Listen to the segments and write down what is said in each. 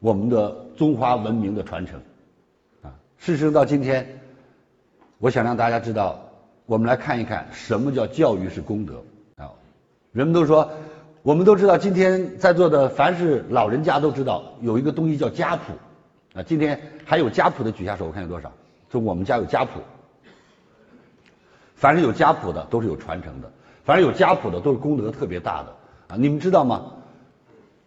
我们的中华文明的传承。啊，事实到今天，我想让大家知道，我们来看一看什么叫教育是功德啊。人们都说，我们都知道，今天在座的凡是老人家都知道有一个东西叫家谱啊。今天还有家谱的举下手，我看有多少？就我们家有家谱。凡是有家谱的都是有传承的，凡是有家谱的都是功德特别大的啊！你们知道吗？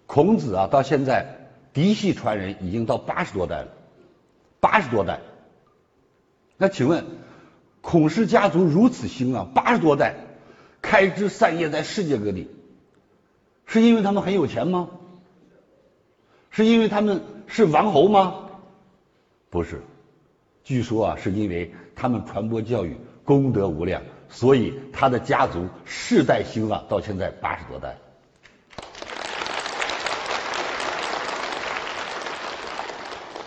孔子啊，到现在嫡系传人已经到八十多代了，八十多代。那请问，孔氏家族如此兴旺，八十多代开枝散叶在世界各地，是因为他们很有钱吗？是因为他们是王侯吗？不是，据说啊，是因为他们传播教育。功德无量，所以他的家族世代兴旺，到现在八十多代。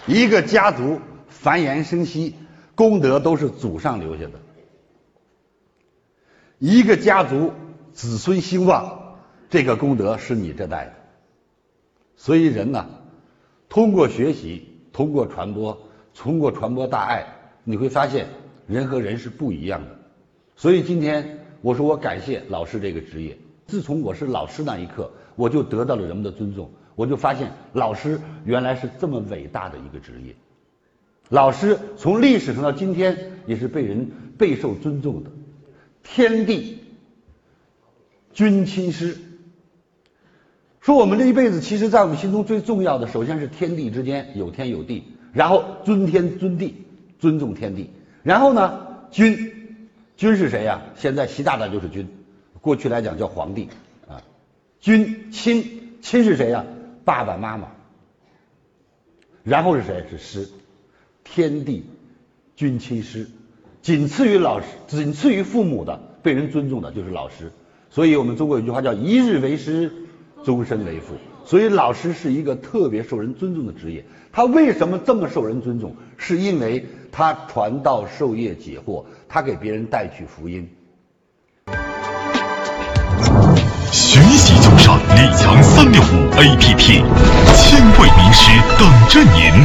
一个家族繁衍生息，功德都是祖上留下的；一个家族子孙兴旺，这个功德是你这代的。所以人呢，通过学习，通过传播，通过传播大爱，你会发现。人和人是不一样的，所以今天我说我感谢老师这个职业。自从我是老师那一刻，我就得到了人们的尊重，我就发现老师原来是这么伟大的一个职业。老师从历史上到今天也是被人备受尊重的。天地君亲师，说我们这一辈子，其实在我们心中最重要的，首先是天地之间有天有地，然后尊天尊地，尊重天地。然后呢，君，君是谁呀？现在习大大就是君，过去来讲叫皇帝啊。君亲，亲是谁呀？爸爸妈妈。然后是谁？是师，天地君亲师，仅次于老师，仅次于父母的，被人尊重的就是老师。所以我们中国有句话叫一日为师，终身为父。所以老师是一个特别受人尊重的职业。他为什么这么受人尊重？是因为他传道授业解惑，他给别人带去福音。上李强三六五 APP，千位名师等着您。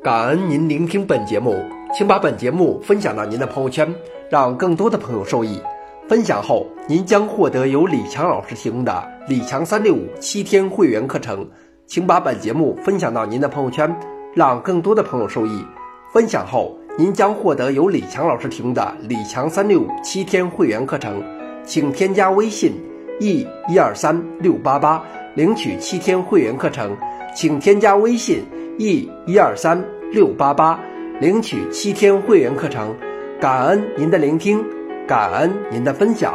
感恩您聆听本节目，请把本节目分享到您的朋友圈，让更多的朋友受益。分享后，您将获得由李强老师提供的李强三六五七天会员课程，请把本节目分享到您的朋友圈，让更多的朋友受益。分享后，您将获得由李强老师提供的李强三六五七天会员课程，请添加微信 e 一二三六八八领取七天会员课程，请添加微信 e 一二三六八八领取七天会员课程，感恩您的聆听。感恩您的分享。